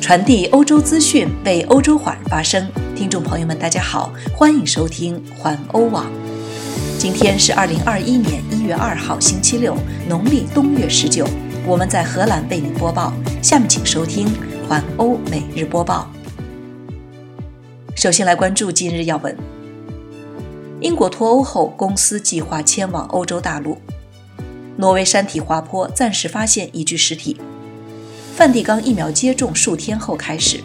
传递欧洲资讯，为欧洲华人发声。听众朋友们，大家好，欢迎收听环欧网。今天是二零二一年一月二号，星期六，农历冬月十九。我们在荷兰为您播报。下面请收听环欧每日播报。首先来关注今日要闻：英国脱欧后，公司计划迁往欧洲大陆。挪威山体滑坡暂时发现一具尸体。梵蒂冈疫苗接种数天后开始。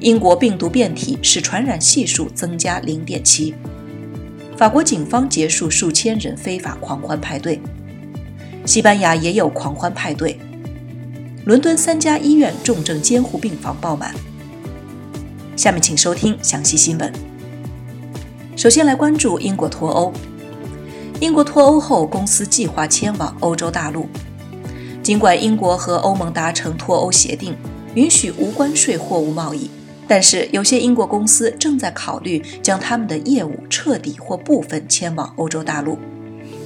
英国病毒变体使传染系数增加零点七。法国警方结束数千人非法狂欢派对。西班牙也有狂欢派对。伦敦三家医院重症监护病房爆满。下面请收听详细新闻。首先来关注英国脱欧。英国脱欧后，公司计划迁往欧洲大陆。尽管英国和欧盟达成脱欧协定，允许无关税货物贸易，但是有些英国公司正在考虑将他们的业务彻底或部分迁往欧洲大陆。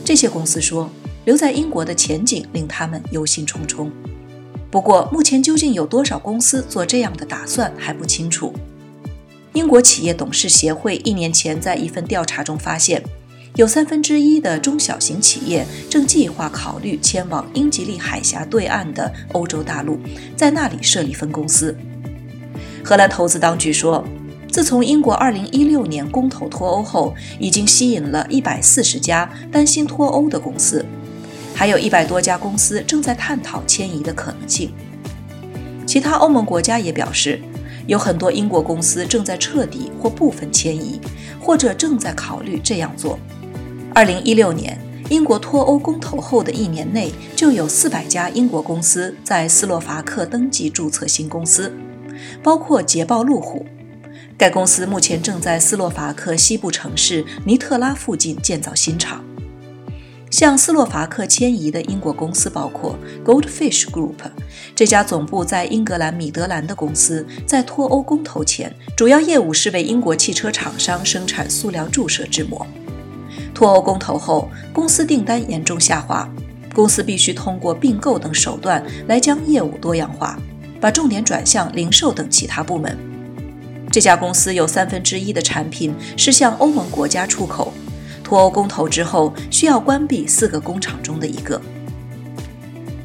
这些公司说，留在英国的前景令他们忧心忡忡。不过，目前究竟有多少公司做这样的打算还不清楚。英国企业董事协会一年前在一份调查中发现，有三分之一的中小型企业正计划考虑迁往英吉利海峡对岸的欧洲大陆，在那里设立分公司。荷兰投资当局说，自从英国2016年公投脱欧后，已经吸引了一百四十家担心脱欧的公司，还有一百多家公司正在探讨迁移的可能性。其他欧盟国家也表示。有很多英国公司正在彻底或部分迁移，或者正在考虑这样做。二零一六年，英国脱欧公投后的一年内，就有四百家英国公司在斯洛伐克登记注册新公司，包括捷豹路虎。该公司目前正在斯洛伐克西部城市尼特拉附近建造新厂。向斯洛伐克迁移的英国公司包括 Goldfish Group，这家总部在英格兰米德兰的公司，在脱欧公投前，主要业务是为英国汽车厂商生产塑料注射制膜。脱欧公投后，公司订单严重下滑，公司必须通过并购等手段来将业务多样化，把重点转向零售等其他部门。这家公司有三分之一的产品是向欧盟国家出口。脱欧公投之后，需要关闭四个工厂中的一个。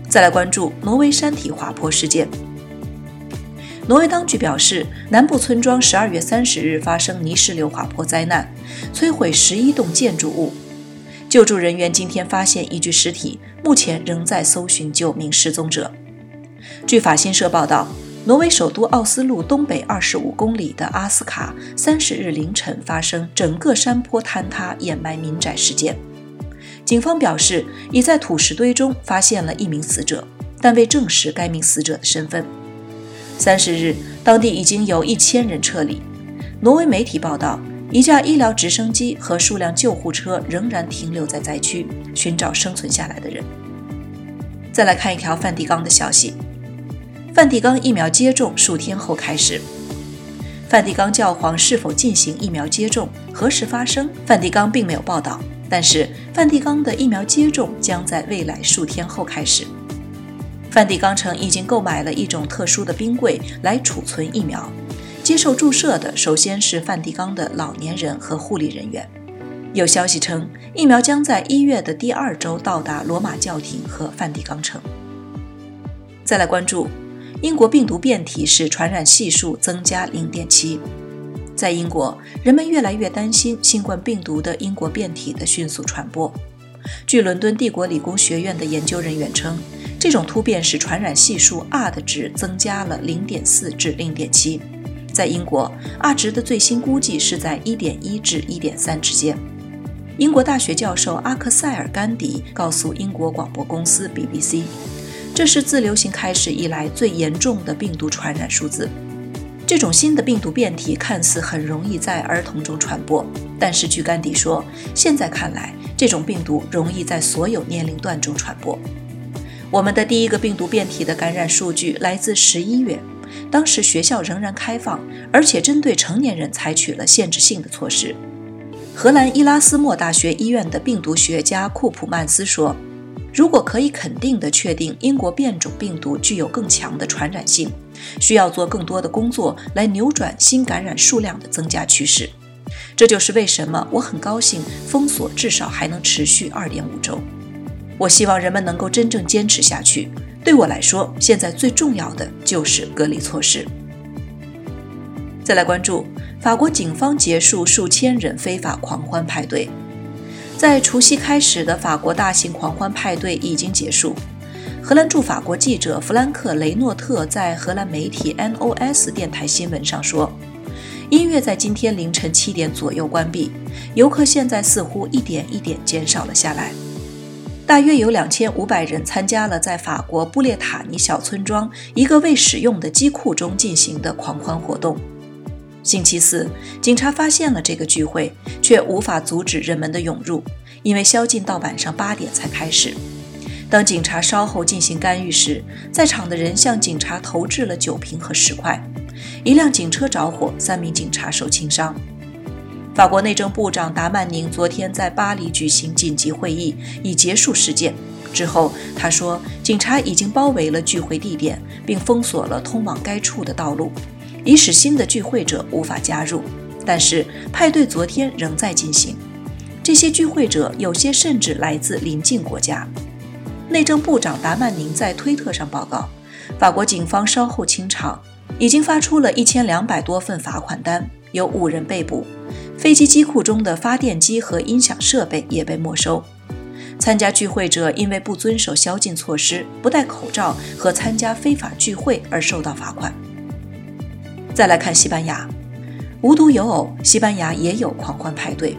再来关注挪威山体滑坡事件。挪威当局表示，南部村庄十二月三十日发生泥石流滑坡灾难，摧毁十一栋建筑物。救助人员今天发现一具尸体，目前仍在搜寻九名失踪者。据法新社报道。挪威首都奥斯陆东北二十五公里的阿斯卡，三十日凌晨发生整个山坡坍塌掩埋民宅事件。警方表示，已在土石堆中发现了一名死者，但未证实该名死者的身份。三十日，当地已经有一千人撤离。挪威媒体报道，一架医疗直升机和数辆救护车仍然停留在灾区，寻找生存下来的人。再来看一条梵蒂冈的消息。梵蒂冈疫苗接种数天后开始。梵蒂冈教皇是否进行疫苗接种、何时发生？梵蒂冈并没有报道。但是，梵蒂冈的疫苗接种将在未来数天后开始。梵蒂冈城已经购买了一种特殊的冰柜来储存疫苗。接受注射的首先是梵蒂冈的老年人和护理人员。有消息称，疫苗将在一月的第二周到达罗马教廷和梵蒂冈城。再来关注。英国病毒变体使传染系数增加零点七。在英国，人们越来越担心新冠病毒的英国变体的迅速传播。据伦敦帝国理工学院的研究人员称，这种突变使传染系数 R 的值增加了零点四至零点七。在英国，R 值的最新估计是在一点一至一点三之间。英国大学教授阿克塞尔·甘迪告诉英国广播公司 BBC。这是自流行开始以来最严重的病毒传染数字。这种新的病毒变体看似很容易在儿童中传播，但是据甘迪说，现在看来，这种病毒容易在所有年龄段中传播。我们的第一个病毒变体的感染数据来自十一月，当时学校仍然开放，而且针对成年人采取了限制性的措施。荷兰伊拉斯莫大学医院的病毒学家库普曼斯说。如果可以肯定地确定英国变种病毒具有更强的传染性，需要做更多的工作来扭转新感染数量的增加趋势。这就是为什么我很高兴封锁至少还能持续二点五周。我希望人们能够真正坚持下去。对我来说，现在最重要的就是隔离措施。再来关注法国警方结束数千人非法狂欢派对。在除夕开始的法国大型狂欢派对已经结束。荷兰驻法国记者弗兰克·雷诺特在荷兰媒体 NOS 电台新闻上说：“音乐在今天凌晨七点左右关闭，游客现在似乎一点一点减少了下来。”大约有两千五百人参加了在法国布列塔尼小村庄一个未使用的机库中进行的狂欢活动。星期四，警察发现了这个聚会，却无法阻止人们的涌入，因为宵禁到晚上八点才开始。当警察稍后进行干预时，在场的人向警察投掷了酒瓶和石块，一辆警车着火，三名警察受轻伤。法国内政部长达曼宁昨天在巴黎举行紧急会议，以结束事件。之后，他说，警察已经包围了聚会地点，并封锁了通往该处的道路，以使新的聚会者无法加入。但是，派对昨天仍在进行。这些聚会者有些甚至来自邻近国家。内政部长达曼宁在推特上报告，法国警方稍后清场，已经发出了一千两百多份罚款单，有五人被捕。飞机机库中的发电机和音响设备也被没收。参加聚会者因为不遵守宵禁措施、不戴口罩和参加非法聚会而受到罚款。再来看西班牙，无独有偶，西班牙也有狂欢派对。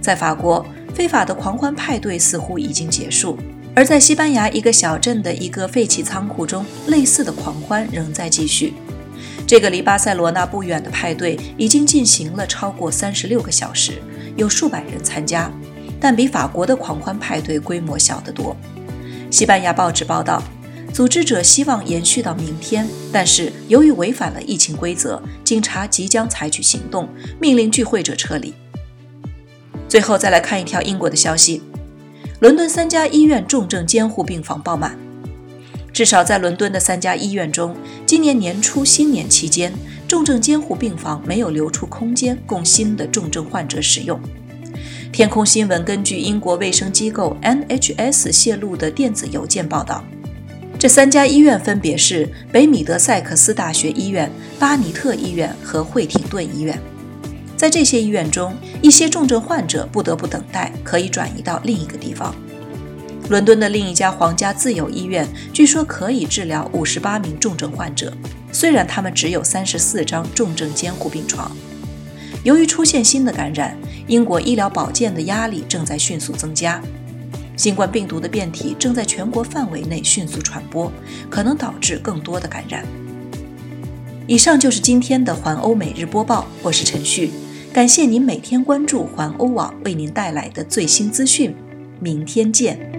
在法国，非法的狂欢派对似乎已经结束，而在西班牙一个小镇的一个废弃仓库中，类似的狂欢仍在继续。这个离巴塞罗那不远的派对已经进行了超过三十六个小时，有数百人参加，但比法国的狂欢派对规模小得多。西班牙报纸报道，组织者希望延续到明天，但是由于违反了疫情规则，警察即将采取行动，命令聚会者撤离。最后再来看一条英国的消息：伦敦三家医院重症监护病房爆满。至少在伦敦的三家医院中，今年年初新年期间，重症监护病房没有留出空间供新的重症患者使用。天空新闻根据英国卫生机构 NHS 泄露的电子邮件报道，这三家医院分别是北米德塞克斯大学医院、巴尼特医院和惠廷顿医院。在这些医院中，一些重症患者不得不等待，可以转移到另一个地方。伦敦的另一家皇家自由医院据说可以治疗五十八名重症患者，虽然他们只有三十四张重症监护病床。由于出现新的感染，英国医疗保健的压力正在迅速增加。新冠病毒的变体正在全国范围内迅速传播，可能导致更多的感染。以上就是今天的环欧每日播报，我是陈旭，感谢您每天关注环欧网为您带来的最新资讯，明天见。